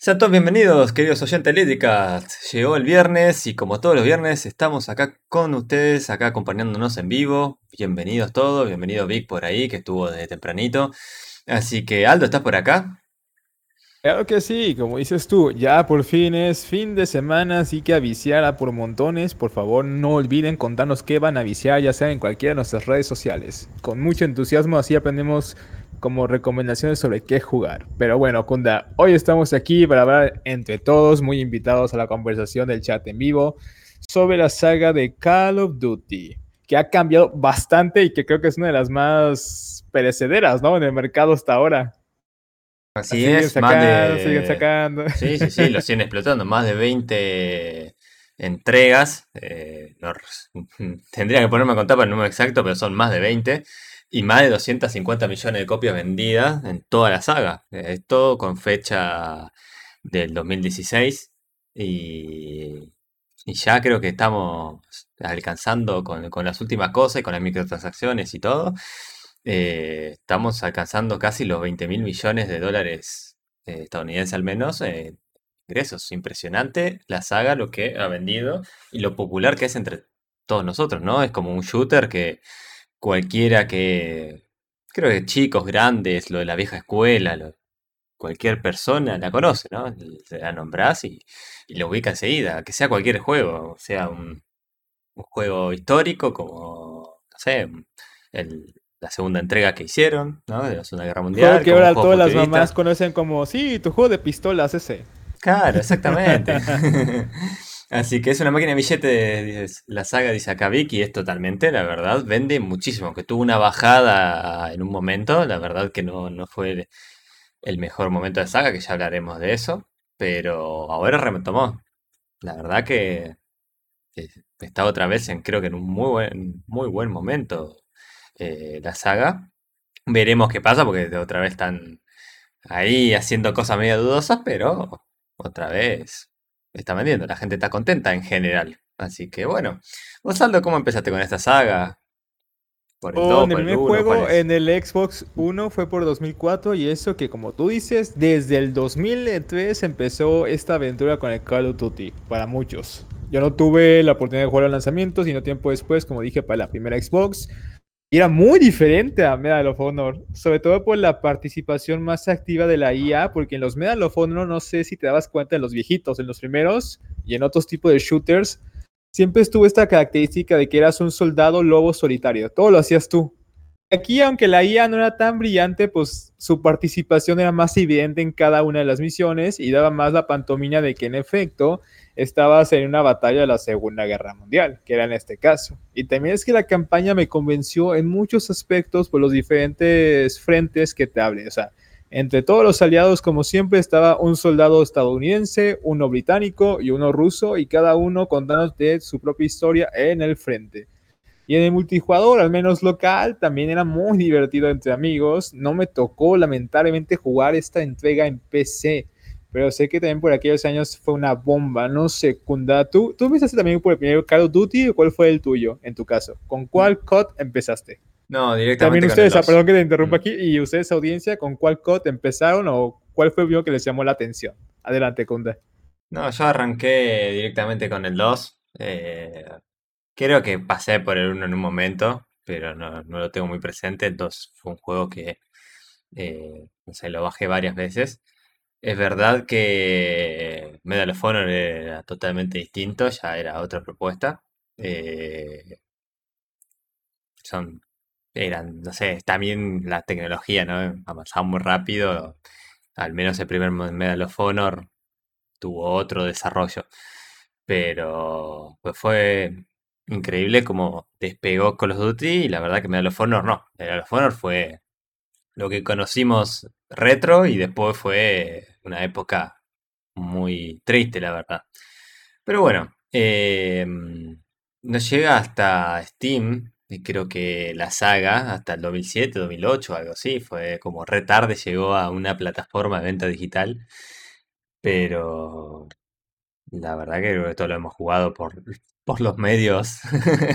Sean todos bienvenidos, queridos oyentes Litricast. Llegó el viernes y como todos los viernes estamos acá con ustedes, acá acompañándonos en vivo. Bienvenidos todos, bienvenido Vic por ahí, que estuvo desde tempranito. Así que Aldo, ¿estás por acá? Claro que sí, como dices tú, ya por fin es fin de semana, así que a por montones. Por favor, no olviden contarnos qué van a viciar, ya sea en cualquiera de nuestras redes sociales. Con mucho entusiasmo, así aprendemos como recomendaciones sobre qué jugar. Pero bueno, Kunda, hoy estamos aquí para hablar entre todos, muy invitados a la conversación del chat en vivo, sobre la saga de Call of Duty, que ha cambiado bastante y que creo que es una de las más perecederas, ¿no? En el mercado hasta ahora. Así es, más de... siguen sacando. Sí, sí, sí, lo siguen explotando. Más de 20 entregas. Eh, tendría que ponerme a contar para el número exacto, pero son más de 20 y más de 250 millones de copias vendidas en toda la saga. Esto con fecha del 2016 y, y ya creo que estamos alcanzando con, las últimas cosas y con las microtransacciones y todo. Eh, estamos alcanzando casi los 20 mil millones de dólares eh, estadounidenses al menos. Eh, ingresos. Impresionante la saga, lo que ha vendido y lo popular que es entre todos nosotros, ¿no? Es como un shooter que cualquiera que, creo que chicos, grandes, lo de la vieja escuela, cualquier persona la conoce, ¿no? La nombrás y, y lo ubica enseguida, que sea cualquier juego, sea un, juego histórico como, no sé, la segunda entrega que hicieron, ¿no? De la Segunda Guerra Mundial. que ahora todas las mamás conocen como, sí, tu juego de pistolas ese. Claro, exactamente. Así que es una máquina de billetes, la saga dice acá Vicky, es totalmente, la verdad, vende muchísimo, que tuvo una bajada en un momento, la verdad que no, no fue el, mejor momento de saga, que ya hablaremos de eso, pero ahora retomó. La verdad que está otra vez en, creo que en un muy buen, muy buen momento eh, la saga. Veremos qué pasa, porque otra vez están ahí haciendo cosas medio dudosas, pero otra vez está vendiendo, la gente está contenta en general. Así que bueno, Gonzalo, ¿cómo empezaste con esta saga? Por el, oh, el primer juego en el Xbox 1 fue por 2004 y eso que como tú dices, desde el 2003 empezó esta aventura con el Call of Duty, para muchos. Yo no tuve la oportunidad de jugar al lanzamiento, sino tiempo después, como dije, para la primera Xbox. Y era muy diferente a Medal of Honor, sobre todo por la participación más activa de la IA, porque en los Medal of Honor no sé si te dabas cuenta en los viejitos, en los primeros y en otros tipos de shooters, siempre estuvo esta característica de que eras un soldado lobo solitario, todo lo hacías tú. Aquí, aunque la IA no era tan brillante, pues su participación era más evidente en cada una de las misiones y daba más la pantomima de que en efecto estabas en una batalla de la Segunda Guerra Mundial, que era en este caso. Y también es que la campaña me convenció en muchos aspectos por los diferentes frentes que te hablé. O sea, entre todos los aliados, como siempre, estaba un soldado estadounidense, uno británico y uno ruso, y cada uno contándote su propia historia en el frente. Y en el multijugador, al menos local, también era muy divertido entre amigos. No me tocó lamentablemente jugar esta entrega en PC pero sé que también por aquellos años fue una bomba, no secunda. ¿Tú, ¿Tú empezaste también por el primer Call of Duty o cuál fue el tuyo en tu caso? ¿Con cuál COD empezaste? No, directamente. También ustedes, perdón que te interrumpa mm. aquí, y ustedes, audiencia, ¿con cuál COD empezaron o cuál fue el primero que les llamó la atención? Adelante, Kunda. No, yo arranqué directamente con el 2. Eh, creo que pasé por el 1 en un momento, pero no, lo tengo muy presente. 2 fue un juego que, eh, no sé, lo bajé varias veces. Es verdad que Medal of Honor era totalmente distinto, ya era otra propuesta. Eh, son, eran, no sé, también la tecnología, ¿no? Avanzaba muy rápido. Al menos el primer Medal of Honor tuvo otro desarrollo. Pero pues fue increíble como despegó Call of Duty y la verdad que Medal of Honor no. Medal of Honor fue lo que conocimos retro y después fue una época muy triste, la verdad. Pero bueno, em, nos llega hasta Steam, y creo que la saga, hasta el 2007, 2008, algo así, fue como re tarde, llegó a una plataforma de venta digital, pero la verdad que creo que todo lo hemos jugado por, por los medios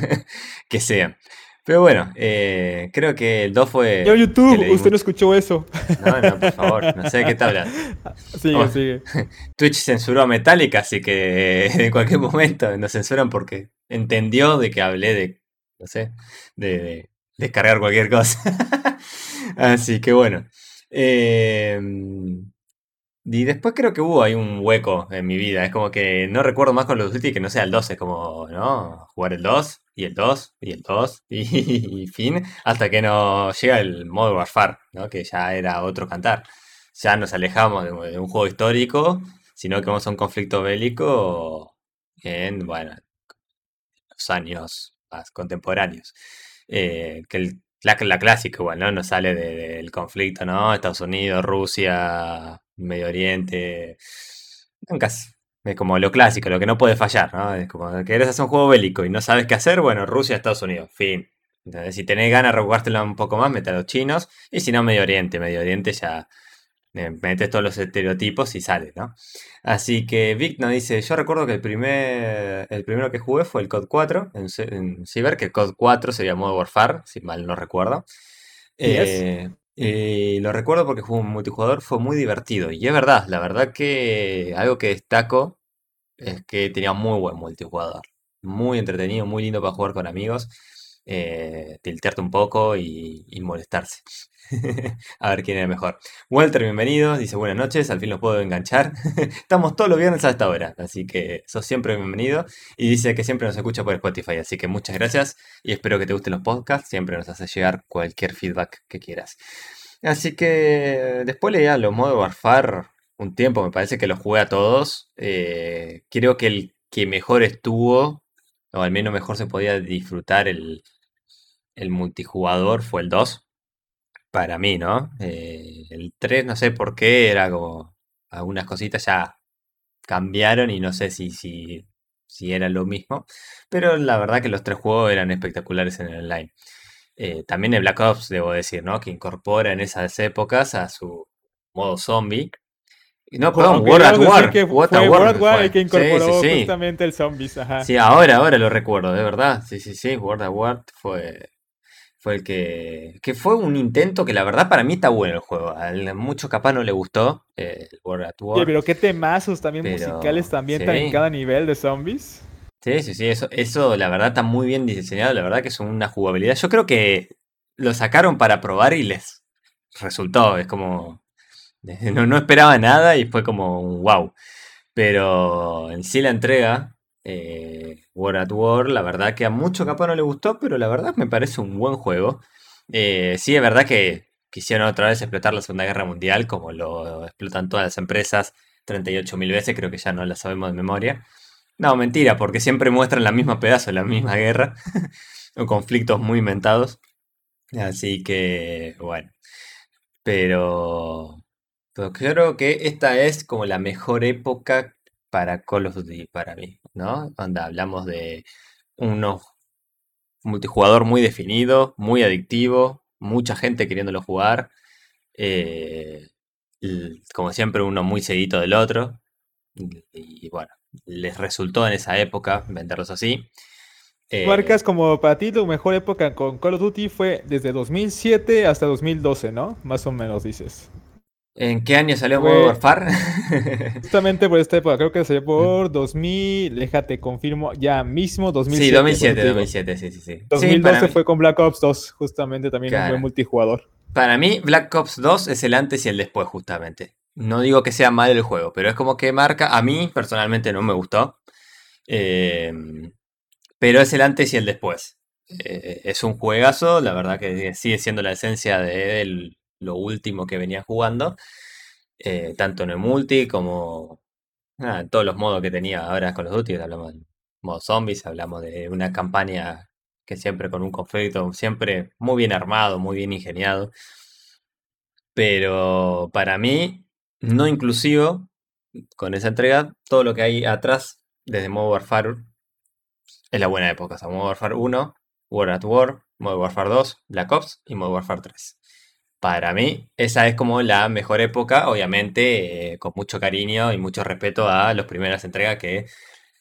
que sean. Pero bueno, eh, creo que el 2 fue. Yo, YouTube, usted no escuchó eso. No, no, por favor, no sé de qué está hablando. Sigue, oh, sigue. Twitch censuró a Metallica, así que en cualquier momento nos censuran porque entendió de que hablé de, no sé, de, descargar cualquier cosa. así que bueno. Eh, y después creo que hubo ahí un hueco en mi vida. Es como que no recuerdo más con los Duty que no sea el 2. Es como, ¿no? Jugar el 2 y el 2 y el 2 y, fin. Hasta que nos llega el modo Warfare, ¿no? Que ya era otro cantar. Ya nos alejamos de, un juego histórico, sino que vamos a un conflicto bélico en, bueno, los años más contemporáneos. Eh, que el, la, clásica igual, ¿no? Nos sale del conflicto, ¿no? Estados Unidos, Rusia, Medio Oriente. Nunca es como lo clásico, lo que no puede fallar, ¿no? Es como que querés hacer un juego bélico y no sabes qué hacer, bueno, Rusia, Estados Unidos, fin. Entonces, si tenés ganas de rejugártela un poco más, mete a los chinos. Y si no, Medio Oriente. Medio Oriente ya eh, metes todos los estereotipos y sale, ¿no? Así que Vic nos dice, yo recuerdo que el primer el primero que jugué fue el COD 4 en, en Cyber, que el COD 4 se llamó Warfare, si mal no recuerdo. Eh, y lo recuerdo porque fue un multijugador, fue muy divertido. Y es verdad, la verdad que algo que destaco es que tenía muy buen multijugador. Muy entretenido, muy lindo para jugar con amigos. Eh, tiltearte un poco y, molestarse. a ver quién era mejor. Walter, bienvenido. Dice buenas noches, al fin los puedo enganchar. Estamos todos los viernes a esta hora, así que sos siempre bienvenido. Y dice que siempre nos escucha por Spotify, así que muchas gracias y espero que te gusten los podcasts. Siempre nos hace llegar cualquier feedback que quieras. Así que después leía los modos Warfare un tiempo, me parece que los jugué a todos. Eh, creo que el que mejor estuvo, o al menos mejor se podía disfrutar el, el multijugador, fue el 2. Para mí, ¿no? Eh, el 3 no sé por qué, era como algunas cositas ya cambiaron y no sé si, si, si era lo mismo. Pero la verdad que los tres juegos eran espectaculares en el online. Eh, también el Black Ops, debo decir, ¿no? Que incorpora en esas épocas a su modo zombie. No, perdón, World at War. Que World at War el que incorporó justamente el zombies. Ajá. Sí, ahora, ahora lo recuerdo, de verdad. Sí, sí, sí. World at War fue, fue el que. que fue un intento que la verdad para mí está bueno el juego. A mucho capaz no le gustó eh, World at War. Sí, pero qué temazos también musicales también están en cada nivel de zombies. Sí, sí, sí. Eso, eso la verdad está muy bien diseñado. La verdad que es una jugabilidad. Yo creo que lo sacaron para probar y les resultó. Es como No, esperaba nada y fue como un wow. Pero en sí la entrega, eh, War at War, la verdad que a mucho capaz no le gustó, pero la verdad me parece un buen juego. Eh, sí, es verdad que quisieron otra vez explotar la Segunda Guerra Mundial, como lo explotan todas las empresas 38.000 veces, creo que ya no la sabemos de memoria. No, mentira, porque siempre muestran la misma pedazo, la misma guerra, o conflictos muy inventados. Así que, bueno. Pero pero creo que esta es como la mejor época para Call of Duty para mí, ¿no? Donde hablamos de unos multijugador muy definido, muy adictivo, mucha gente queriéndolo jugar. Eh, como siempre, uno muy seguido del otro. Y, bueno, les resultó en esa época venderlos así. Eh, Marcas como para ti tu mejor época con Call of Duty fue desde 2007 hasta 2012, ¿no? Más o menos dices. ¿En qué año salió Modern Warfare? justamente por esta época, creo que salió por 2000, déjate, confirmo, ya mismo 2007. Sí, 2007, 2007, sí, sí, sí. 2012 fue con Black Ops 2, justamente también un buen multijugador. Para mí, Black Ops 2 es el antes y el después, justamente. No digo que sea mal el juego, pero es como que marca, a mí personalmente no me gustó, em, pero es el antes y el después. Eh, es un juegazo, la verdad que sigue siendo la esencia de, lo último que venía jugando, eh, tanto en el multi como en todos los modos que tenía ahora con los Duty, hablamos de modo zombies, hablamos de una campaña que siempre con un conflicto, siempre muy bien armado, muy bien ingeniado, pero para mí, no inclusivo, con esa entrega, todo lo que hay atrás, desde modo Warfare, es la buena época, o sea, modo Warfare 1, War at War, modo Warfare 2, Black Ops y modo Warfare 3. Para mí, esa es como la mejor época, obviamente, eh, con mucho cariño y mucho respeto a las primeras entregas que,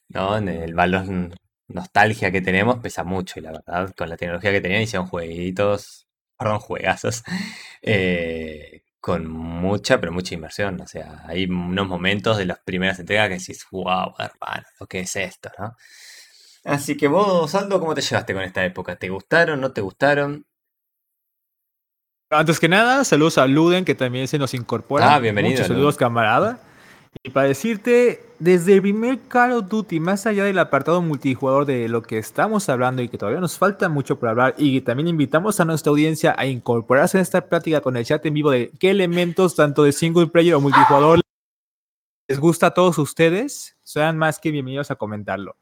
¿no? En el balón nostalgia que tenemos pesa mucho y la verdad con la tecnología que tenían hicieron jueguitos, perdón, juegazos, eh, con mucha, pero mucha inversión. O sea, hay unos momentos de las primeras entregas que decís, wow, hermano, lo que es esto, ¿no? Así que vos, Aldo, ¿cómo te llevaste con esta época? ¿Te gustaron? ¿No te gustaron? Antes que nada, saludos a Luden, que también se nos incorpora. Ah, bienvenido. Muchos saludos, camarada. Y para decirte, desde el primer Call of Duty, más allá del apartado multijugador de lo que estamos hablando y que todavía nos falta mucho por hablar, y también invitamos a nuestra audiencia a incorporarse en esta práctica con el chat en vivo de qué elementos, tanto de single player o multijugador, les gusta a todos ustedes, sean más que bienvenidos a comentarlo.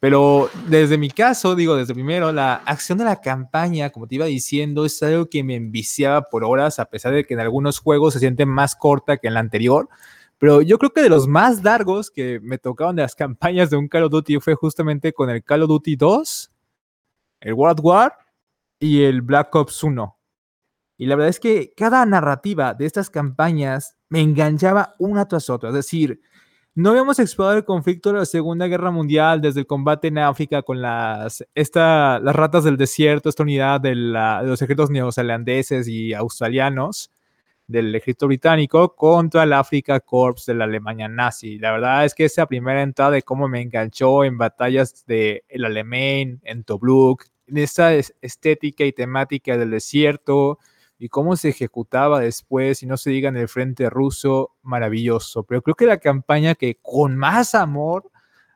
Pero desde mi caso, digo, desde primero, la acción de la campaña, como te iba diciendo, es algo que me enviciaba por horas, a pesar de que en algunos juegos se siente más corta que en la anterior. Pero yo creo que de los más largos que me tocaron de las campañas de un Call of Duty fue justamente con el Call of Duty 2, el World War y el Black Ops 1. Y la verdad es que cada narrativa de estas campañas me enganchaba una tras otra. Es decir, no habíamos explorado el conflicto de la Segunda Guerra Mundial desde el combate en África con las, esta, las ratas del desierto, esta unidad de, la, de los ejércitos neozelandeses y australianos del ejército británico contra el Africa Corps de la Alemania nazi. La verdad es que esa primera entrada de cómo me enganchó en batallas de el alemán, en Tobruk, en esa estética y temática del desierto, y cómo se ejecutaba después, y no se diga en el frente ruso, maravilloso. Pero creo que la campaña que con más amor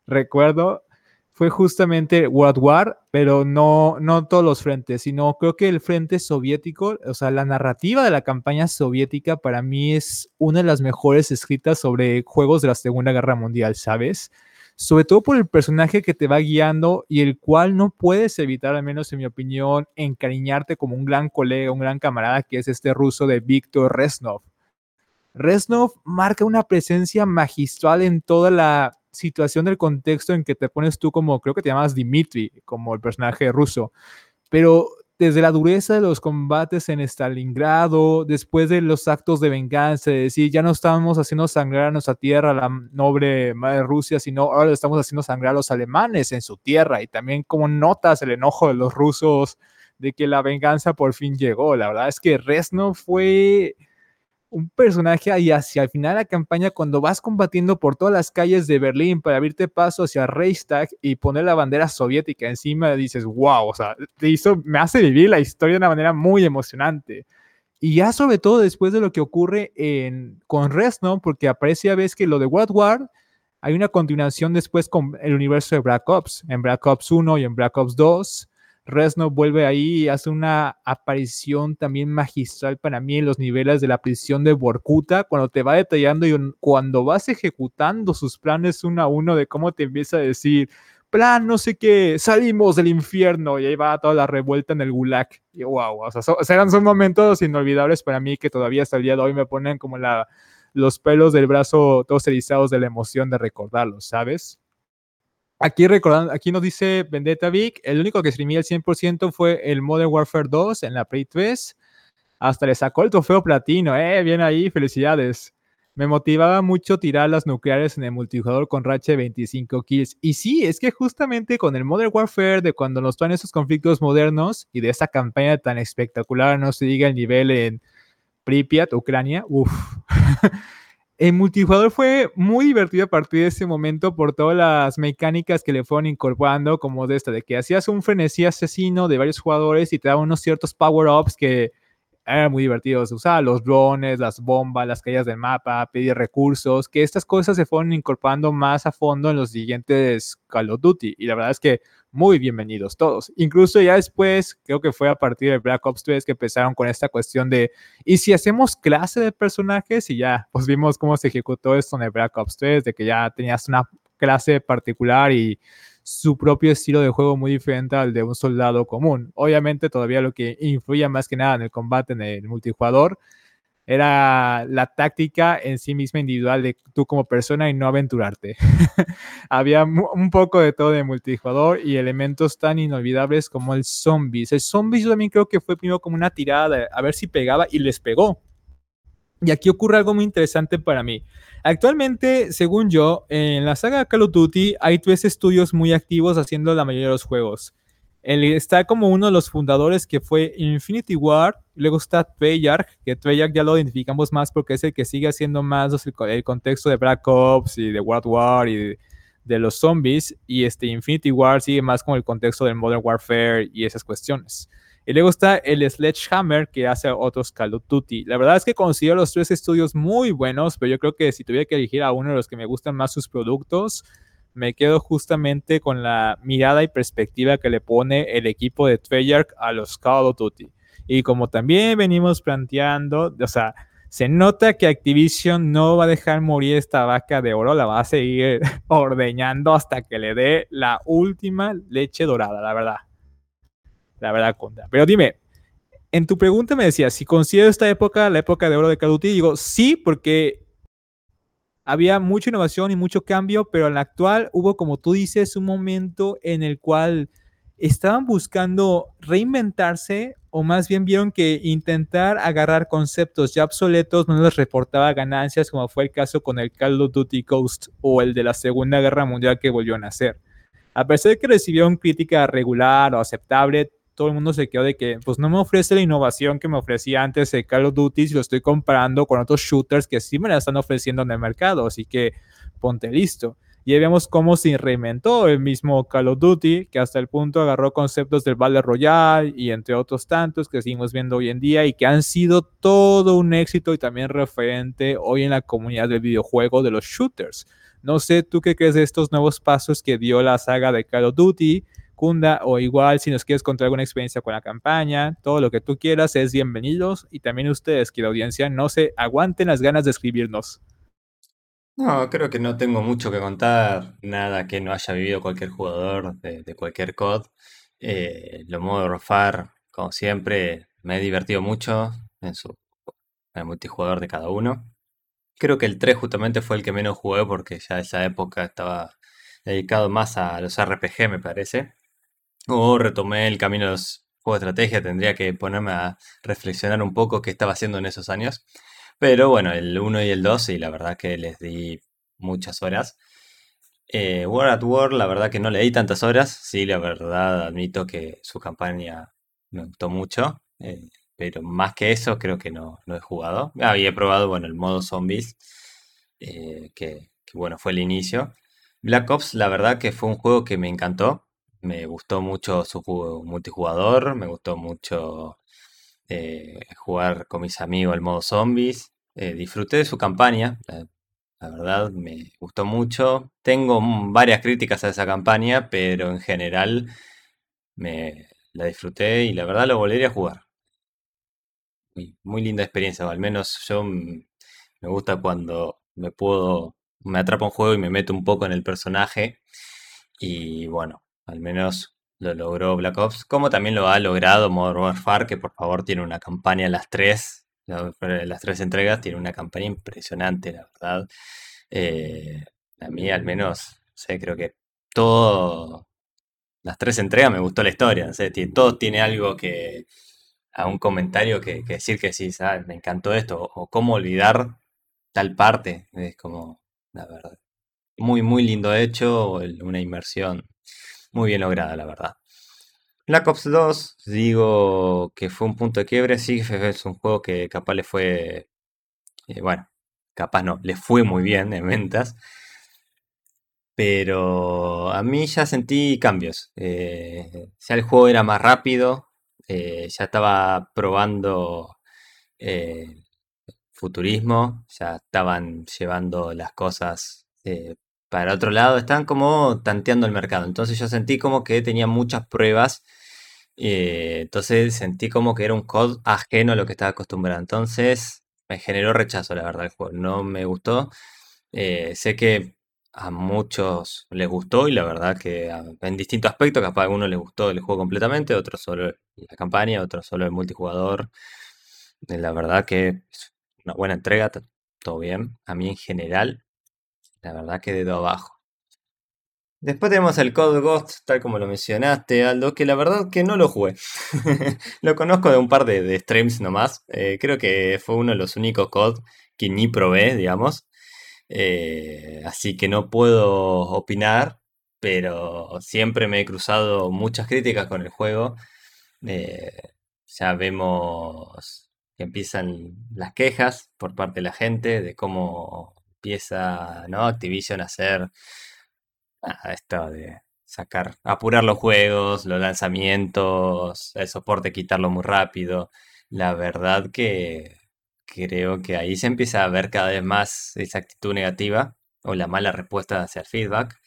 recuerdo fue justamente World War, pero no, no todos los frentes, sino creo que el frente soviético, o sea, la narrativa de la campaña soviética para mí es una de las mejores escritas sobre juegos de la Segunda Guerra Mundial, ¿sabes? Sobre todo por el personaje que te va guiando y el cual no puedes evitar, al menos en mi opinión, encariñarte como un gran colega, un gran camarada, que es este ruso de Víctor Reznov. Reznov marca una presencia magistral en toda la situación del contexto en que te pones tú como, creo que te llamas Dimitri, como el personaje ruso, pero desde la dureza de los combates en Stalingrado, después de los actos de venganza, es decir, ya no estábamos haciendo sangrar a nuestra tierra, la noble madre Rusia, sino ahora estamos haciendo sangrar a los alemanes en su tierra. Y también como notas el enojo de los rusos de que la venganza por fin llegó. La verdad es que Resno fue un personaje ahí hacia el final de la campaña cuando vas combatiendo por todas las calles de Berlín para abrirte paso hacia Reichstag y poner la bandera soviética encima, dices, wow, o sea, hizo, me hace vivir la historia de una manera muy emocionante. Y ya sobre todo después de lo que ocurre en, con Resno, porque aparece a veces que lo de World War, hay una continuación después con el universo de Black Ops, en Black Ops 1 y en Black Ops 2 Resno vuelve ahí y hace una aparición también magistral para mí en los niveles de la prisión de Borkuta, cuando te va detallando y cuando vas ejecutando sus planes uno a uno de cómo te empieza a decir, plan, no sé qué, salimos del infierno y ahí va toda la revuelta en el gulag. Y wow, o sea, son momentos inolvidables para mí que todavía hasta el día de hoy me ponen como la, los pelos del brazo todos erizados de la emoción de recordarlos, ¿sabes? Aquí recordando, aquí nos dice Vendetta Vic, el único que streamía el 100% fue el Modern Warfare 2 en la Play 3. Hasta le sacó el trofeo platino, eh, bien ahí, felicidades. Me motivaba mucho tirar las nucleares en el multijugador con racha de 25 kills. Y sí, es que justamente con el Modern Warfare, de cuando nos traen esos conflictos modernos y de esa campaña tan espectacular, no se diga el nivel en Pripyat, Ucrania, uff. El multijugador fue muy divertido a partir de ese momento por todas las mecánicas que le fueron incorporando, como de esta, de que hacías un frenesí asesino de varios jugadores y te daban unos ciertos power-ups que eran muy divertidos. Usaba los drones, las bombas, las calles del mapa, pedir recursos, que estas cosas se fueron incorporando más a fondo en los siguientes Call of Duty. Y la verdad es que muy bienvenidos todos. Incluso ya después, creo que fue a partir de Black Ops 3 que empezaron con esta cuestión de, ¿y si hacemos clase de personajes? Y ya, pues vimos cómo se ejecutó esto en el Black Ops 3, de que ya tenías una clase particular y su propio estilo de juego muy diferente al de un soldado común. Obviamente todavía lo que influía más que nada en el combate en el multijugador era la táctica en sí misma individual de tú como persona y no aventurarte. Había un poco de todo de multijugador y elementos tan inolvidables como el zombies. El zombies yo también creo que fue primero como una tirada a ver si pegaba y les pegó. Y aquí ocurre algo muy interesante para mí. Actualmente, según yo, en la saga Call of Duty hay tres estudios muy activos haciendo la mayoría de los juegos. Él está como uno de los fundadores que fue Infinity War, luego está Treyarch, que Treyarch ya lo identificamos más porque es el que sigue haciendo más el, contexto de Black Ops y de World War y de, los zombies, y este Infinity War sigue más con el contexto del Modern Warfare y esas cuestiones. Y luego está el Sledgehammer que hace otros Call of Duty. La verdad es que considero los tres estudios muy buenos, pero yo creo que si tuviera que elegir a uno de los que me gustan más sus productos, me quedo justamente con la mirada y perspectiva que le pone el equipo de Treyarch a los Call of Duty. Y como también venimos planteando, o sea, se nota que Activision no va a dejar morir esta vaca de oro, la va a seguir ordeñando hasta que le dé la última leche dorada, la verdad la verdad, Conda. Pero dime, en tu pregunta me decías, si considero esta época la época de oro de Call of Duty, digo, sí, porque había mucha innovación y mucho cambio, pero en la actual hubo, como tú dices, un momento en el cual estaban buscando reinventarse o más bien vieron que intentar agarrar conceptos ya obsoletos no les reportaba ganancias, como fue el caso con el Call of Duty Ghost o el de la Segunda Guerra Mundial que volvió a nacer. A pesar de que recibió una crítica regular o aceptable, todo el mundo se quedó de que, pues no me ofrece la innovación que me ofrecía antes el Call of Duty si lo estoy comparando con otros shooters que sí me la están ofreciendo en el mercado, así que ponte listo. Y vemos cómo se reinventó el mismo Call of Duty, que hasta el punto agarró conceptos del Battle Royale y entre otros tantos que seguimos viendo hoy en día y que han sido todo un éxito y también referente hoy en la comunidad del videojuego de los shooters. No sé tú qué crees de estos nuevos pasos que dio la saga de Call of Duty Kunda, o igual si nos quieres contar alguna experiencia con la campaña, todo lo que tú quieras es bienvenidos y también ustedes, que la audiencia, no se aguanten las ganas de escribirnos. No, creo que no tengo mucho que contar, nada que no haya vivido cualquier jugador de, cualquier COD. Eh, lo modo Rofar, como siempre, me he divertido mucho en su el multijugador de cada uno. Creo que el 3 justamente fue el que menos jugué porque ya esa época estaba dedicado más a los RPG, me parece. O retomé el camino de los juegos de estrategia, tendría que ponerme a reflexionar un poco qué estaba haciendo en esos años. Pero bueno, el 1 y el 2, y la verdad que les di muchas horas. Eh, War at War, la verdad que no le di tantas horas. Sí, la verdad admito que su campaña me gustó mucho. Eh, pero más que eso, creo que no, no he jugado. Había probado, bueno, el modo zombies, eh, que, que, bueno, fue el inicio. Black Ops, la verdad que fue un juego que me encantó. Me gustó mucho su multijugador, me gustó mucho eh, jugar con mis amigos el modo zombies. Eh, disfruté de su campaña, la, verdad me gustó mucho. Tengo varias críticas a esa campaña, pero en general me la disfruté y la verdad lo volvería a jugar. Muy, linda experiencia, o al menos yo me gusta cuando me puedo me atrapa un juego y me meto un poco en el personaje. Y bueno, al menos lo logró Black Ops, como también lo ha logrado Modern Warfare, que por favor tiene una campaña las tres, las tres entregas, tiene una campaña impresionante, la verdad. Eh, a mí al menos, creo que todo, las tres entregas me gustó la historia, sé, todo tiene algo que, a un comentario que, decir que sí, ¿sabes? me encantó esto, o cómo olvidar tal parte, es como, la verdad. Muy, muy lindo hecho, una inmersión muy bien lograda, la verdad. Black Ops 2, digo que fue un punto de quiebre, sí, es un juego que capaz le fue, eh, bueno, capaz no, le fue muy bien en ventas, pero a mí ya sentí cambios. Eh, ya el juego era más rápido, eh, ya estaba probando futurismo, ya estaban llevando las cosas para otro lado, estaban como tanteando el mercado. Entonces yo sentí como que tenía muchas pruebas, eh, entonces sentí como que era un code ajeno a lo que estaba acostumbrado. Entonces me generó rechazo, la verdad, el juego. No me gustó. Eh, sé que a muchos les gustó y la verdad que en distintos aspectos, capaz a algunos les gustó el juego completamente, otros solo la campaña, otros solo el multijugador. La verdad que una buena entrega, todo bien. A mí en general, la verdad que de abajo. Después tenemos el Code Ghost, tal como lo mencionaste, Aldo, que la verdad que no lo jugué. lo conozco de un par de, streams nomás. Eh, creo que fue uno de los únicos COD que ni probé, digamos. Eh, así que no puedo opinar, pero siempre me he cruzado muchas críticas con el juego. Eh, ya vemos que empiezan las quejas por parte de la gente de cómo empieza ¿no? Activision a hacer esto de sacar, apurar los juegos, los lanzamientos, el soporte, quitarlo muy rápido. La verdad que creo que ahí se empieza a ver cada vez más esa actitud negativa o la mala respuesta hacia el feedback.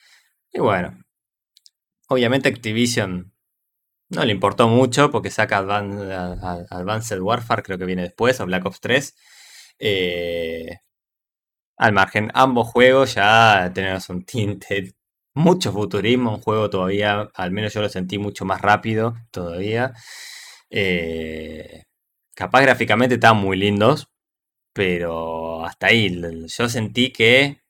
Y bueno, obviamente Activision no le importó mucho porque saca Advanced Warfare, creo que viene después, o Black Ops 3. Eh, al margen, ambos juegos ya tenemos un tinte, mucho futurismo, un juego todavía, al menos yo lo sentí mucho más rápido todavía. Eh, capaz gráficamente estaban muy lindos, pero hasta ahí. Yo sentí que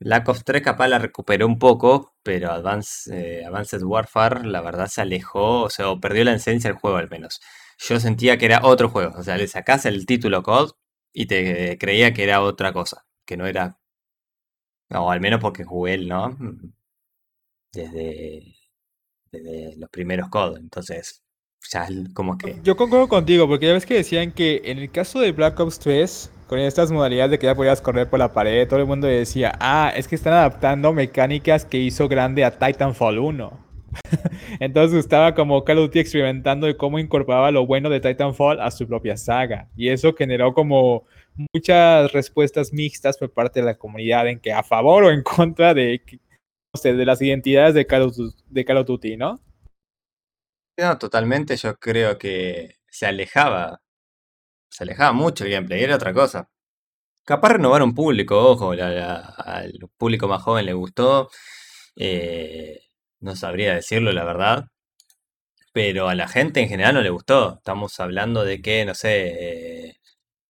Black Ops 3 capaz la recuperó un poco, pero eh, Advanced Warfare la verdad se alejó, o sea, perdió la esencia del juego al menos. Yo sentía que era otro juego, o sea, le sacás el título COD y te creía que era otra cosa, que no era... O al menos porque jugué él, ¿no? Desde, desde los primeros COD, entonces ya como que... Yo concuerdo contigo, porque ya ves que decían que en el caso de Black Ops 3 con estas modalidades de que ya podías correr por la pared, todo el mundo decía, ah, es que están adaptando mecánicas que hizo grande a Titanfall 1. Entonces estaba como Call of Duty experimentando de cómo incorporaba lo bueno de Titanfall a su propia saga. Y eso generó como muchas respuestas mixtas por parte de la comunidad en que a favor o en contra de, de las identidades de Call, of, de Call of ¿no? No, totalmente. Yo creo que se alejaba se alejaba mucho el gameplay, era otra cosa. Capaz renovar un público, ojo, al público más joven le gustó. Eh, no sabría decirlo, la verdad. Pero a la gente en general no le gustó. Estamos hablando de que, no sé, eh,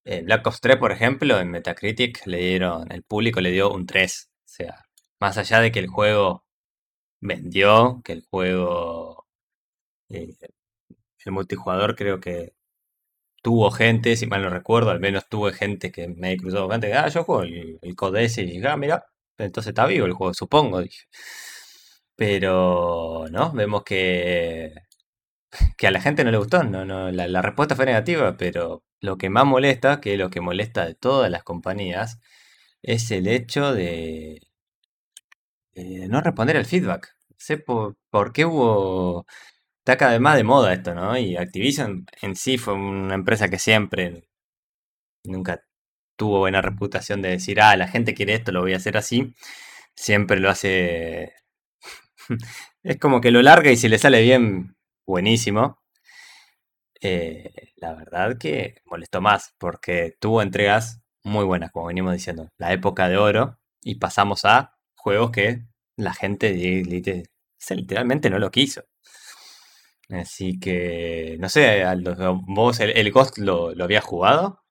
eh, Black Ops 3, por ejemplo, en Metacritic le dieron, el público le dio un 3. O sea, más allá de que el juego vendió, que el juego, el multijugador creo que tuvo gente, si mal no recuerdo, al menos tuve gente que me he cruzado gente ah, yo juego el, el code ese y dije, ah, mira, entonces está vivo el juego, supongo. Pero, ¿no? Vemos que, que a la gente no le gustó, no, no, la, respuesta fue negativa, pero lo que más molesta, que es lo que molesta de todas las compañías, es el hecho de, no responder al feedback. Sé por, por qué hubo está cada vez más de moda esto, ¿no? Y Activision en sí fue una empresa que siempre nunca tuvo buena reputación de decir, ah, la gente quiere esto, lo voy a hacer así. Siempre lo hace. es como que lo larga y si le sale bien, buenísimo. Eh, la verdad que molestó más, porque tuvo entregas muy buenas, como venimos diciendo. La época de oro, y pasamos a juegos que la gente literalmente no lo quiso. Así que, no sé, ¿vos el, Ghost lo, lo habías jugado?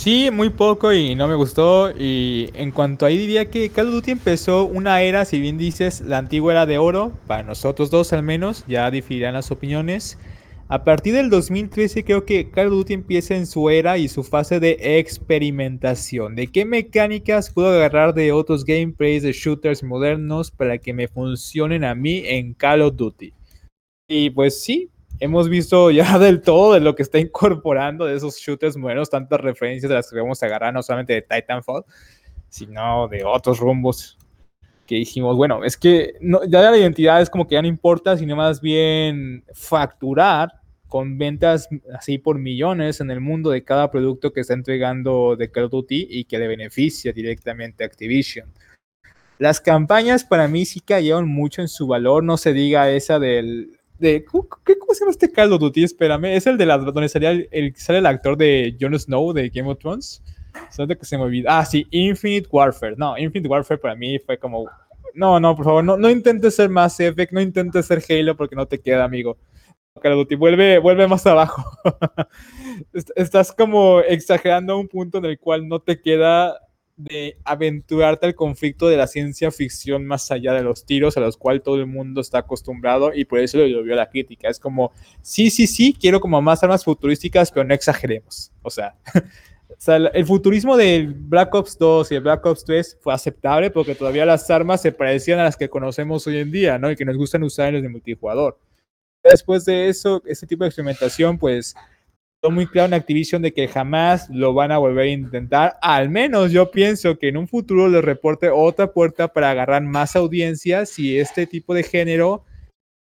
Sí, muy poco y no me gustó. Y en cuanto ahí diría que Call of Duty empezó una era, si bien dices, la antigua era de oro, para nosotros dos al menos, ya difidirán las opiniones. A partir del 2013 creo que Call of Duty empieza en su era y su fase de experimentación. ¿De qué mecánicas puedo agarrar de otros gameplays de shooters modernos para que me funcionen a mí en Call of Duty? Y pues sí, hemos visto ya del todo de lo que está incorporando de esos shooters buenos, tantas referencias de las que vamos a agarrar, no solamente de Titanfall, sino de otros rumbos que dijimos, bueno, es que no, ya la identidad es como que ya no importa, sino más bien facturar con ventas así por millones en el mundo de cada producto que está entregando de Call of Duty y que le beneficia directamente a Activision. Las campañas para mí sí cayeron mucho en su valor, no se diga esa del ¿cómo, se llama este Call of Duty? Espérame, es el de la donde salía el, sale el actor de Jon Snow de Game of Thrones. ¿Sabes que se me olvida? Ah, sí, Infinite Warfare. No, Infinite Warfare para mí fue como. No, no, por favor, no, no intentes ser más Effect, no intentes ser Halo porque no te queda, amigo. Call vuelve, vuelve más abajo. Estás como exagerando a un punto en el cual no te queda de aventurarte al conflicto de la ciencia ficción más allá de los tiros a los cuales todo el mundo está acostumbrado y por eso lo vio la crítica. Es como, sí, sí, sí, quiero como más armas futurísticas, pero no exageremos. O sea, O sea, el futurismo del Black Ops 2 y el Black Ops 3 fue aceptable porque todavía las armas se parecían a las que conocemos hoy en día, ¿no? Y que nos gustan usar en los de multijugador. Después de eso, ese tipo de experimentación, pues, fue muy claro en Activision de que jamás lo van a volver a intentar. Al menos yo pienso que en un futuro les reporte otra puerta para agarrar más audiencias y este tipo de género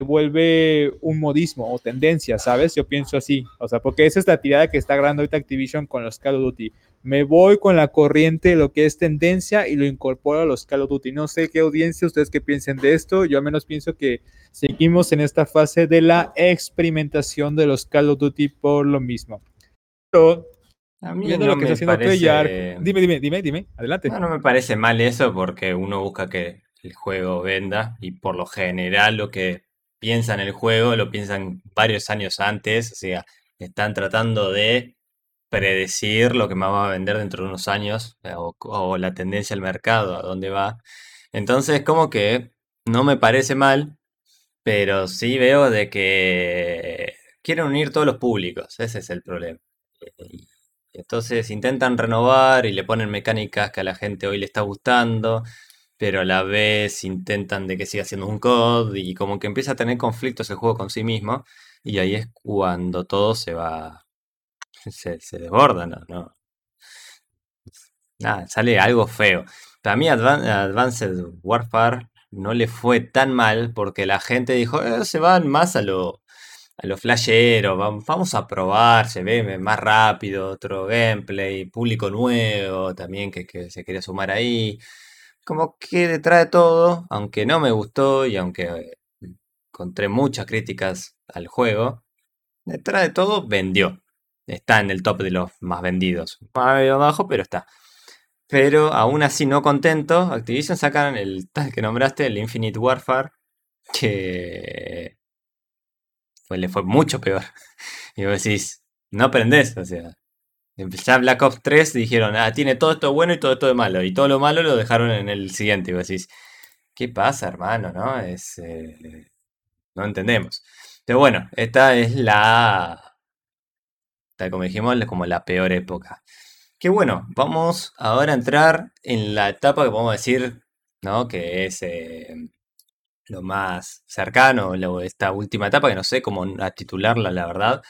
vuelve un modismo o tendencia, ¿sabes? Yo pienso así, o sea, porque esa es la tirada que está agarrando ahorita Activision con los Call of Duty. Me voy con la corriente de lo que es tendencia y lo incorporo a los Call of Duty. No sé qué audiencia ustedes que piensen de esto, yo al menos pienso que seguimos en esta fase de la experimentación de los Call of Duty por lo mismo. Pero, a mí no lo que está haciendo dime, dime, dime, dime, adelante. No, no me parece mal eso porque uno busca que el juego venda y por lo general lo que piensan el juego, lo piensan varios años antes, o sea, están tratando de predecir lo que más va a vender dentro de unos años eh, o, la tendencia del mercado, a dónde va. Entonces, como que no me parece mal, pero sí veo de que quieren unir todos los públicos, ese es el problema. Entonces intentan renovar y le ponen mecánicas que a la gente hoy le está gustando pero a la vez intentan de que siga siendo un COD y como que empieza a tener conflictos el juego con sí mismo y ahí es cuando todo se va, se, desborda, ¿no? Nada, sale algo feo. Para mí Advanced Warfare no le fue tan mal porque la gente dijo, eh, se van más a lo, a lo flashero, vamos a probar, se ve más rápido, otro gameplay, público nuevo también que, que se quería sumar ahí como que detrás de todo, aunque no me gustó y aunque encontré muchas críticas al juego, detrás de todo vendió. Está en el top de los más vendidos. Abajo, pero está. Pero aún así no contento, Activision sacan el tal que nombraste, el Infinite Warfare, que le fue mucho peor. Y vos decís, no aprendés, o sea, ya Black Ops 3 dijeron, ah, tiene todo esto bueno y todo esto de malo. Y todo lo malo lo dejaron en el siguiente. Y vos decís, ¿qué pasa, hermano? ¿No? Es, eh, no entendemos. Pero bueno, esta es la, tal como dijimos, como la peor época. Que bueno, vamos ahora a entrar en la etapa que podemos decir, ¿no? Que es eh, lo más cercano, esta última etapa, que no sé cómo titularla, la verdad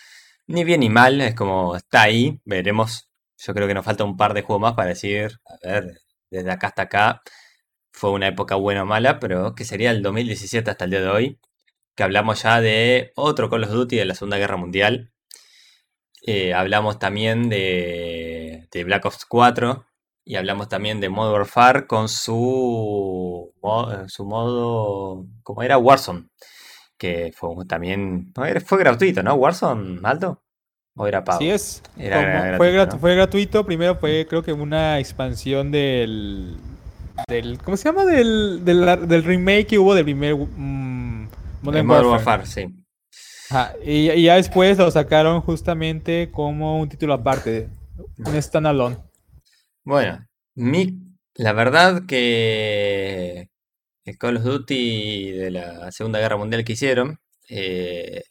ni bien ni mal, es como está ahí, veremos. Yo creo que nos falta un par de juegos más para decir, a ver, desde acá hasta acá fue una época buena o mala, pero que sería el 2017 hasta el día de hoy, que hablamos ya de otro Call of Duty de la Segunda Guerra Mundial. Eh, hablamos también de, de, Black Ops 4 y hablamos también de Modern Warfare con su, su modo, como era Warzone que fue también fue gratuito, ¿no? Warzone, Aldo. ¿O era pago? Sí es. fue, gratuito. Primero fue, creo que una expansión del. del ¿Cómo se llama? Del, del, remake que hubo del primer. Mm, Modern, Warfare. sí. y, ya después lo sacaron justamente como un título aparte. Un standalone. Bueno, mi, la verdad que el Call of Duty de la Segunda Guerra Mundial que hicieron. Eh,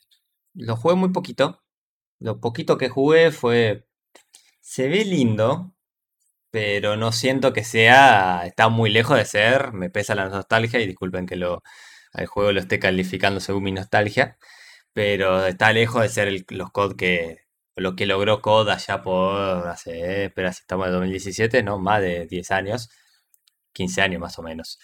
lo jugué muy poquito. Lo poquito que jugué fue. Se ve lindo, pero no siento que sea. Está muy lejos de ser. Me pesa la nostalgia y disculpen que lo, al juego lo esté calificando según mi nostalgia. Pero está lejos de ser los COD que. Lo que logró COD allá por. Hace. Espera, estamos en 2017, ¿no? Más de 10 años. 15 años más o menos.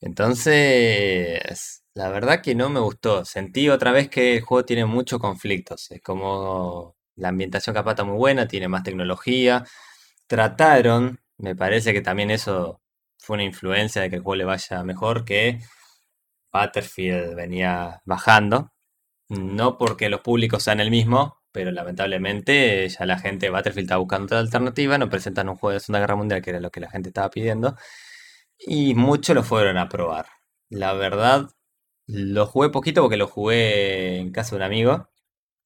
Entonces, la verdad que no me gustó. Sentí otra vez que el juego tiene muchos conflictos. Es como la ambientación capaz muy buena, tiene más tecnología. Trataron, me parece que también eso fue una influencia de que el juego le vaya mejor, que Battlefield venía bajando. No porque los públicos sean el mismo, pero lamentablemente ya la gente de Battlefield está buscando otra alternativa, no presentan un juego de Segunda Guerra Mundial, que era lo que la gente estaba pidiendo. Y muchos lo fueron a probar. La verdad, lo jugué poquito porque lo jugué en casa de un amigo.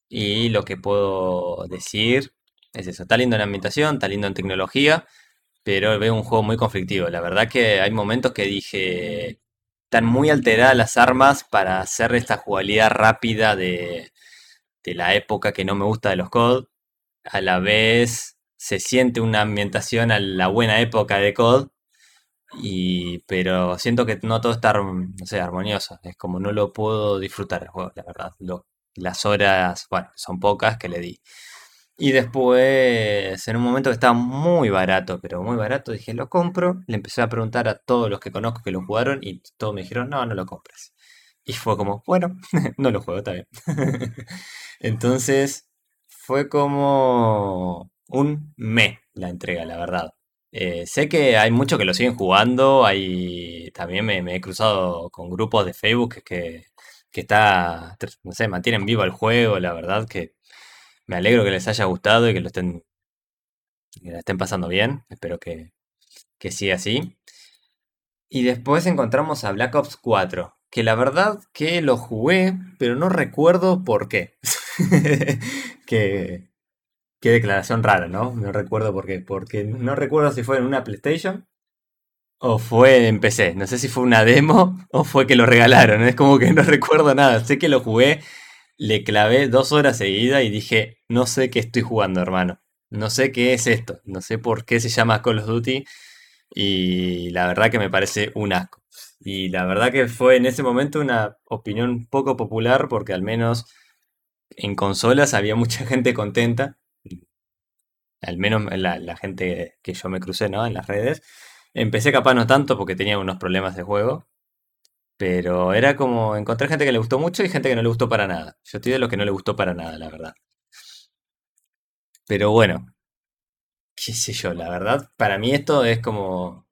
Y lo que puedo decir es eso. Está lindo en ambientación, está lindo en tecnología, pero veo un juego muy conflictivo. La verdad que hay momentos que dije, están muy alteradas las armas para hacer esta jugabilidad rápida de, de la época que no me gusta de los COD. A la vez se siente una ambientación a la buena época de COD, y, pero siento que no todo está, no sé, armonioso. Es como no lo puedo disfrutar el juego, la verdad. las horas, bueno, son pocas que le di. Y después, en un momento que estaba muy barato, pero muy barato, dije, lo compro. Le empecé a preguntar a todos los que conozco que lo jugaron y todos me dijeron, no, no lo compres. Y fue como, bueno, no lo juego, está bien. Entonces, fue como un me la entrega, la verdad. Eh, sé que hay muchos que lo siguen jugando, hay, también me, he cruzado con grupos de Facebook que, que está, no sé, mantienen vivo el juego, la verdad que me alegro que les haya gustado y que lo estén, que la estén pasando bien, espero que, que siga así. Y después encontramos a Black Ops 4, que la verdad que lo jugué, pero no recuerdo por qué. que, Qué declaración rara, ¿no? No recuerdo por qué. Porque no recuerdo si fue en una PlayStation o fue en PC. No sé si fue una demo o fue que lo regalaron. Es como que no recuerdo nada. Sé que lo jugué, le clavé dos horas seguidas y dije, no sé qué estoy jugando, hermano. No sé qué es esto. No sé por qué se llama Call of Duty. Y la verdad que me parece un asco. Y la verdad que fue en ese momento una opinión poco popular porque al menos en consolas había mucha gente contenta al menos la, gente que yo me crucé, ¿no? En las redes. Empecé capaz no tanto porque tenía unos problemas de juego. Pero era como encontré gente que le gustó mucho y gente que no le gustó para nada. Yo estoy de los que no le gustó para nada, la verdad. Pero bueno, qué sé yo, la verdad, para mí esto es como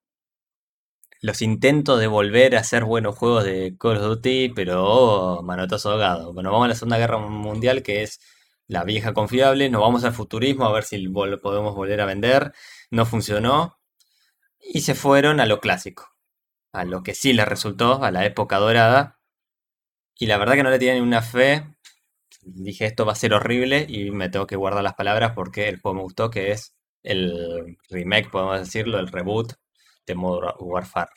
los intentos de volver a hacer buenos juegos de Call of Duty, pero oh, manotazo ahogado. Bueno, vamos a la Segunda Guerra Mundial, que es la vieja confiable, nos vamos al futurismo a ver si podemos volver a vender, no funcionó y se fueron a lo clásico, a lo que sí les resultó, a la época dorada. Y la verdad que no le tienen una fe, dije esto va a ser horrible y me tengo que guardar las palabras porque el juego me gustó que es el remake, podemos decirlo, el reboot de Modern Warfare.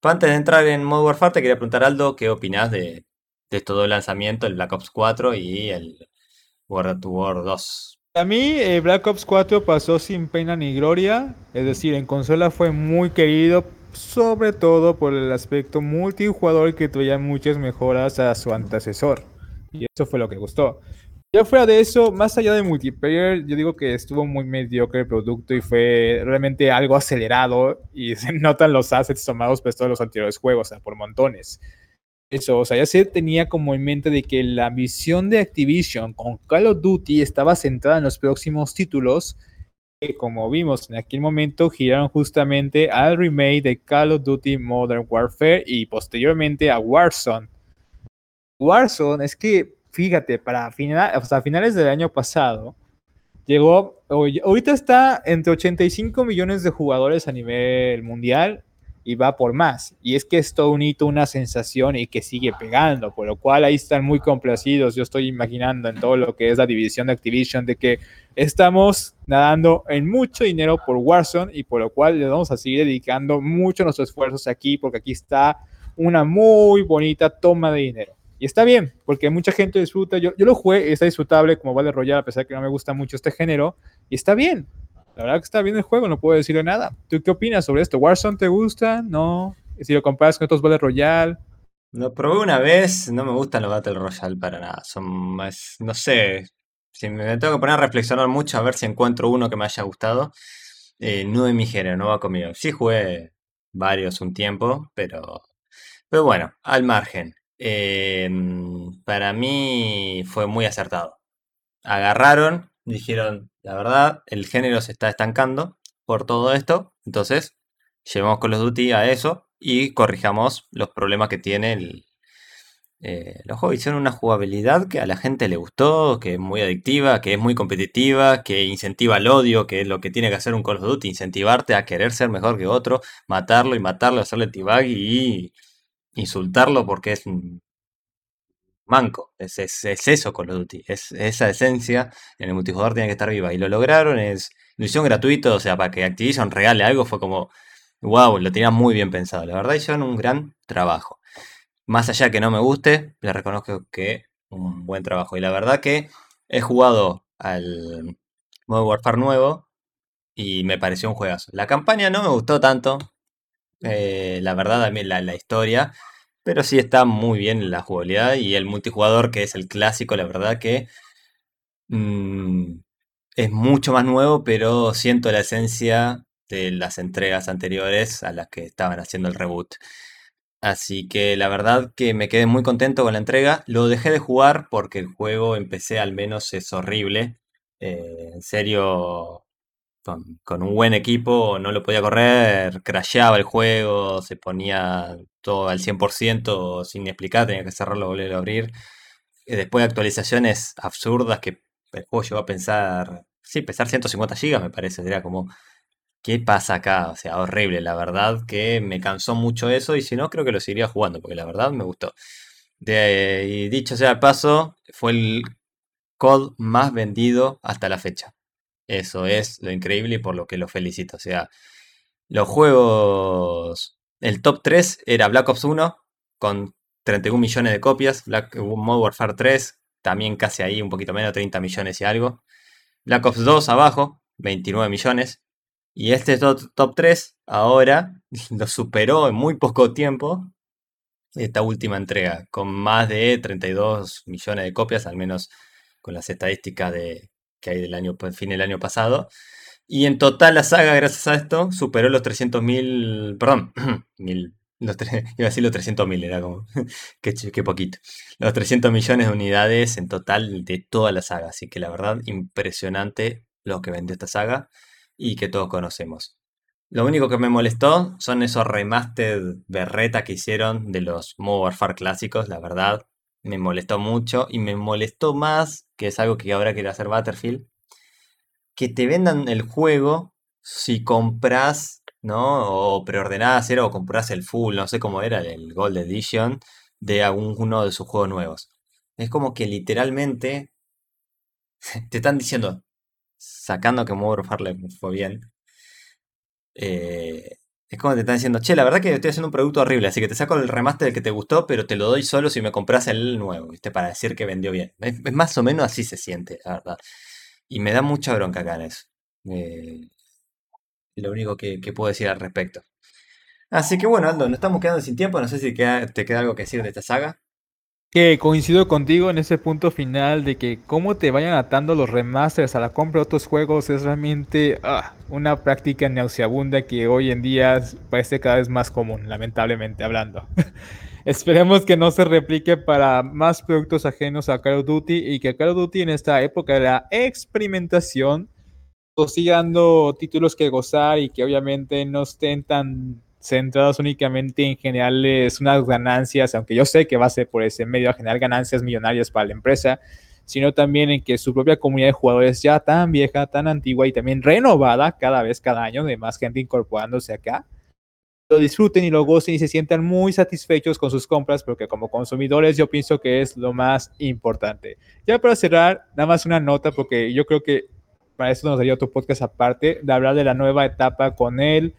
Pero antes de entrar en Modern Warfare te quería preguntar Aldo, ¿qué opinas de, de todo el lanzamiento, el Black Ops 4 y el At War 2. A mí eh, Black Ops 4 pasó sin pena ni gloria, es decir, en consola fue muy querido, sobre todo por el aspecto multijugador que traía muchas mejoras a su antecesor. Y eso fue lo que gustó. Ya fuera de eso, más allá de multiplayer, yo digo que estuvo muy mediocre el producto y fue realmente algo acelerado y se notan los assets tomados por todos los anteriores juegos, o sea, por montones eso, o sea, ya se tenía como en mente de que la visión de Activision con Call of Duty estaba centrada en los próximos títulos, que como vimos en aquel momento giraron justamente al remake de Call of Duty Modern Warfare y posteriormente a Warzone. Warzone es que, fíjate, para finales del año pasado, llegó, ahorita está entre 85 millones de jugadores a nivel mundial y va por más. Y es que es todo un hito, una sensación y que sigue pegando, por lo cual ahí están muy complacidos. Yo estoy imaginando en todo lo que es la división de Activision de que estamos nadando en mucho dinero por Warzone y por lo cual le vamos a seguir dedicando mucho nuestros esfuerzos aquí porque aquí está una muy bonita toma de dinero. Y está bien, porque mucha gente disfruta. Yo, yo lo jugué, está disfrutable como Vale Royale, a pesar que no me gusta mucho este género. Y está bien, la verdad que está bien el juego, no puedo decirle nada. ¿Tú qué opinas sobre esto? ¿Warzone te gusta? ¿No? Si lo comparas con otros Battle Royale. Lo probé una vez, no me gustan los Battle Royale para nada. Son más, no sé, si me tengo que poner a reflexionar mucho a ver si encuentro uno que me haya gustado. Eh, no de mi género, no va conmigo. Sí jugué varios un tiempo, pero, pero bueno, al margen. Em, para mí fue muy acertado. Agarraron dijeron, la verdad, el género se está estancando por todo esto, entonces llevamos Call of Duty a eso y corrijamos los problemas que tiene el, eh, los juegos. Hicieron una jugabilidad que a la gente le gustó, que es muy adictiva, que es muy competitiva, que incentiva el odio, que es lo que tiene que hacer un Call of Duty, incentivarte a querer ser mejor que otro, matarlo y matarlo, hacerle tibag y insultarlo porque es Es, eso Call of Duty. Es, esa esencia en el multijugador tiene que estar viva. Y lo lograron, es ilusión gratuito, o sea, para que Activision regale algo fue como, wow, lo tenía muy bien pensado. La verdad hicieron un gran trabajo. Más allá que no me guste, le reconozco que un buen trabajo. Y la verdad que he jugado al Modern Warfare nuevo y me pareció un juegazo. La campaña no me gustó tanto, eh, la verdad, mí la, la historia, pero sí está muy bien la jugabilidad y el multijugador, que es el clásico, la verdad que mm, es mucho más nuevo, pero siento la esencia de las entregas anteriores a las que estaban haciendo el reboot. Así que la verdad que me quedé muy contento con la entrega. Lo dejé de jugar porque el juego empecé al menos es horrible. Eh, en serio, con, un buen equipo no lo podía correr, crasheaba el juego, se ponía todo al 100% sin explicar, tenía que cerrarlo, volver a abrir. Y después de actualizaciones absurdas que el juego llegó a pensar, sí, pesar 150 GB me parece, era como, ¿qué pasa acá? O sea, horrible, la verdad que me cansó mucho eso y si no, creo que lo seguiría jugando, porque la verdad me gustó. De, y dicho sea el paso, fue el COD más vendido hasta la fecha. Eso es lo increíble y por lo que lo felicito. O sea, los juegos. El top 3 era Black Ops 1 con 31 millones de copias. Black Modern Warfare 3 también casi ahí, un poquito menos, 30 millones y algo. Black Ops 2 abajo, 29 millones. Y este top, top 3 ahora lo superó en muy poco tiempo. Esta última entrega, con más de 32 millones de copias, al menos con las estadísticas de, que hay del año, fin del año pasado. Y en total la saga, gracias a esto, superó los 300.000, perdón, mil, los iba a decir los 300.000, era como, qué, poquito. Los 300 millones de unidades en total de toda la saga. Así que la verdad, impresionante lo que vendió esta saga y que todos conocemos. Lo único que me molestó son esos remastered berreta que hicieron de los Modern Warfare clásicos, la verdad me molestó mucho y me molestó más, que es algo que ahora quiero hacer Battlefield, que te vendan el juego si compras, ¿no? O preordenás o compras el full, no sé cómo era, el Gold Edition de alguno de sus juegos nuevos. Es como que literalmente te están diciendo, sacando que Modern Warfare fue bien, eh, es como te están diciendo, che, la verdad que estoy haciendo un producto horrible, así que te saco el remaster del que te gustó, pero te lo doy solo si me compras el nuevo, ¿viste? Para decir que vendió bien. Es, más o menos así se siente, la verdad. Y me da mucha bronca acá en eso. Eh, lo único que, puedo decir al respecto. Así que bueno, Aldo, nos estamos quedando sin tiempo. No sé si te queda algo que decir de esta saga que coincido contigo en ese punto final de que cómo te vayan atando los remasters a la compra de otros juegos es realmente ah, una práctica nauseabunda que hoy en día parece cada vez más común, lamentablemente hablando. Esperemos que no se replique para más productos ajenos a Call of Duty y que Call of Duty en esta época de la experimentación siga dando títulos que gozar y que obviamente no estén tan centrados únicamente en generarles unas ganancias, aunque yo sé que va a ser por ese medio a generar ganancias millonarias para la empresa, sino también en que su propia comunidad de jugadores ya tan vieja, tan antigua y también renovada cada vez, cada año, de más gente incorporándose acá, lo disfruten y lo gocen y se sientan muy satisfechos con sus compras, porque como consumidores yo pienso que es lo más importante. Ya para cerrar, nada más una nota, porque yo creo que para eso nos daría otro podcast aparte, de hablar de la nueva etapa con él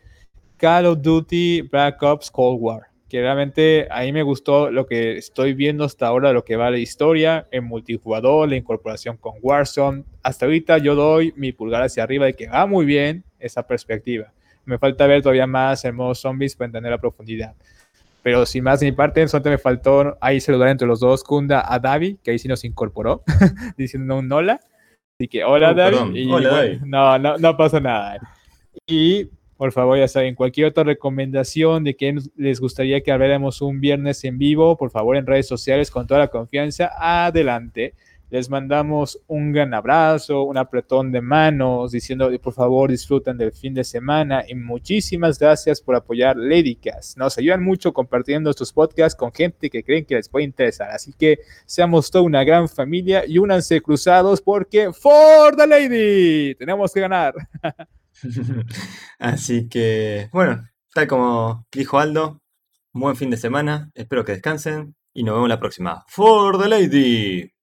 Call of Duty Black Ops Cold War, que realmente a mí me gustó lo que estoy viendo hasta ahora, lo que va la historia, en multijugador, la incorporación con Warzone. Hasta ahorita yo doy mi pulgar hacia arriba de que va muy bien esa perspectiva. Me falta ver todavía más el modo zombies para entender la profundidad. Pero sin más de mi parte, solamente me faltó ahí saludar entre los dos Kunda a Davi, que ahí sí nos incorporó, diciendo un hola. Así que hola oh, Davi. hola, No, no, no pasa nada. Y por favor, ya saben, cualquier otra recomendación de que les gustaría que habláramos un viernes en vivo, por favor, en redes sociales, con toda la confianza, adelante. Les mandamos un gran abrazo, un apretón de manos, diciendo por favor disfruten del fin de semana y muchísimas gracias por apoyar Ladycast. Nos ayudan mucho compartiendo estos podcasts con gente que creen que les puede interesar. Así que seamos toda una gran familia y únanse cruzados porque for the lady tenemos que ganar. Así que, bueno, tal como dijo Aldo, buen fin de semana, espero que descansen y nos vemos la próxima. For the Lady.